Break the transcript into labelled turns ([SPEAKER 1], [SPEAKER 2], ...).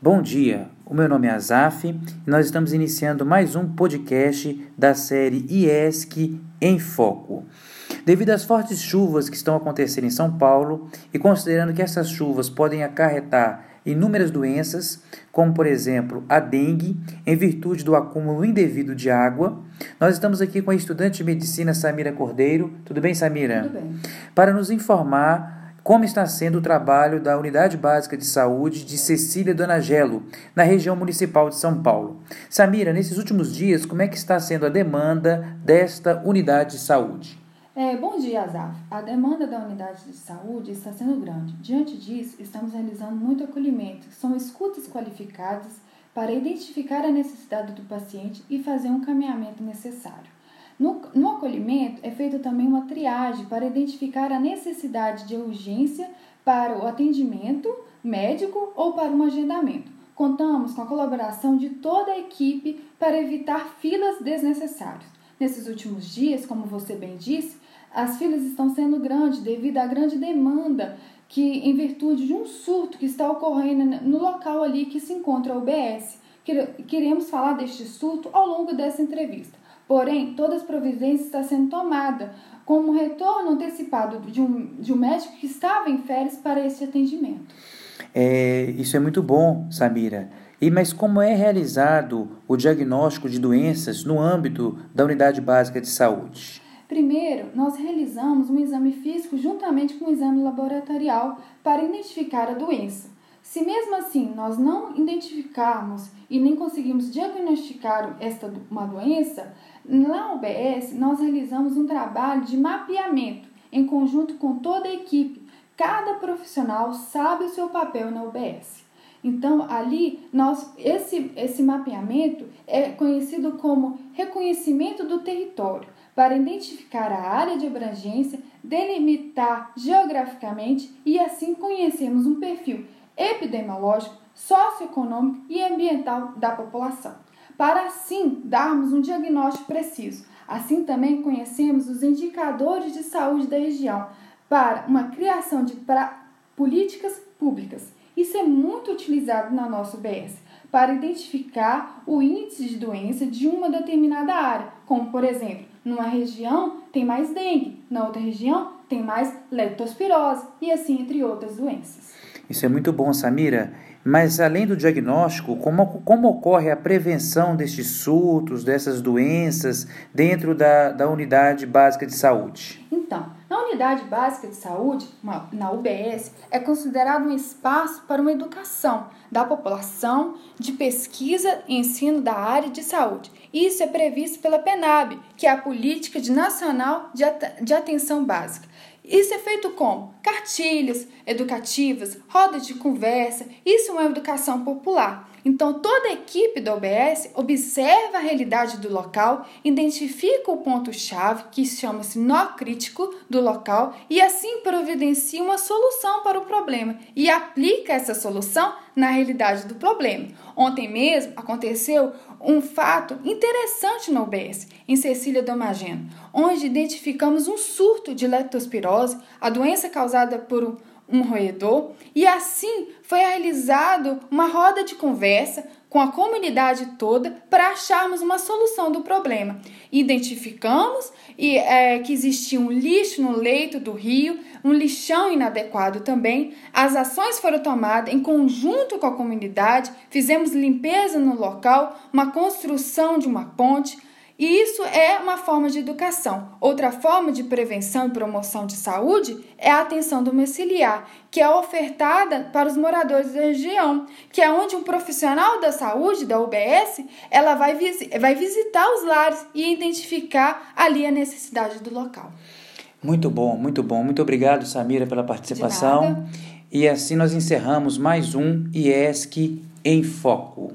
[SPEAKER 1] Bom dia, o meu nome é Azaf e nós estamos iniciando mais um podcast da série IESC em Foco. Devido às fortes chuvas que estão acontecendo em São Paulo e considerando que essas chuvas podem acarretar inúmeras doenças, como por exemplo a dengue, em virtude do acúmulo indevido de água, nós estamos aqui com a estudante de medicina Samira Cordeiro. Tudo bem, Samira?
[SPEAKER 2] Tudo bem.
[SPEAKER 1] Para nos informar como está sendo o trabalho da Unidade Básica de Saúde de Cecília Donagelo, na região municipal de São Paulo. Samira, nesses últimos dias, como é que está sendo a demanda desta unidade de saúde?
[SPEAKER 2] É, bom dia, Azaf. A demanda da unidade de saúde está sendo grande. Diante disso, estamos realizando muito acolhimento. São escutas qualificadas para identificar a necessidade do paciente e fazer um caminhamento necessário. No, no acolhimento, é feita também uma triagem para identificar a necessidade de urgência para o atendimento médico ou para um agendamento. Contamos com a colaboração de toda a equipe para evitar filas desnecessárias. Nesses últimos dias, como você bem disse, as filas estão sendo grandes devido à grande demanda que, em virtude de um surto que está ocorrendo no local ali que se encontra a UBS. Queremos falar deste surto ao longo dessa entrevista. Porém, todas as providências estão sendo tomadas, como retorno antecipado de um, de um médico que estava em férias para esse atendimento.
[SPEAKER 1] É, isso é muito bom, Samira. E mas como é realizado o diagnóstico de doenças no âmbito da unidade básica de saúde?
[SPEAKER 2] Primeiro, nós realizamos um exame físico juntamente com um exame laboratorial para identificar a doença. Se mesmo assim nós não identificarmos e nem conseguimos diagnosticar esta uma doença, na UBS nós realizamos um trabalho de mapeamento em conjunto com toda a equipe. Cada profissional sabe o seu papel na UBS. Então, ali, nós, esse, esse mapeamento é conhecido como reconhecimento do território, para identificar a área de abrangência, delimitar geograficamente e assim conhecermos um perfil epidemiológico, socioeconômico e ambiental da população, para assim darmos um diagnóstico preciso. Assim também conhecemos os indicadores de saúde da região para uma criação de políticas públicas. Isso é muito utilizado na nossa UBS para identificar o índice de doença de uma determinada área, como por exemplo, numa região tem mais dengue, na outra região tem mais leptospirose e assim entre outras doenças.
[SPEAKER 1] Isso é muito bom, Samira. Mas além do diagnóstico, como, como ocorre a prevenção destes surtos, dessas doenças dentro da, da unidade básica de saúde?
[SPEAKER 2] Então, na unidade básica de saúde, na UBS, é considerado um espaço para uma educação da população, de pesquisa e ensino da área de saúde. Isso é previsto pela PENAB, que é a Política de Nacional de Atenção Básica. Isso é feito com cartilhas educativas, rodas de conversa. Isso é uma educação popular. Então, toda a equipe da OBS observa a realidade do local, identifica o ponto-chave, que chama-se nó crítico do local, e assim providencia uma solução para o problema e aplica essa solução na realidade do problema. Ontem mesmo aconteceu um fato interessante na UBS, em Cecília Domageno, onde identificamos um surto de leptospirose, a doença causada por um roedor, e assim foi realizado uma roda de conversa com a comunidade toda para acharmos uma solução do problema. Identificamos e, é, que existia um lixo no leito do rio, um lixão inadequado também. As ações foram tomadas em conjunto com a comunidade, fizemos limpeza no local, uma construção de uma ponte, e isso é uma forma de educação. Outra forma de prevenção e promoção de saúde é a atenção domiciliar, que é ofertada para os moradores da região, que é onde um profissional da saúde, da UBS, ela vai, vai visitar os lares e identificar ali a necessidade do local.
[SPEAKER 1] Muito bom, muito bom. Muito obrigado, Samira, pela participação. E assim nós encerramos mais um IESC em Foco.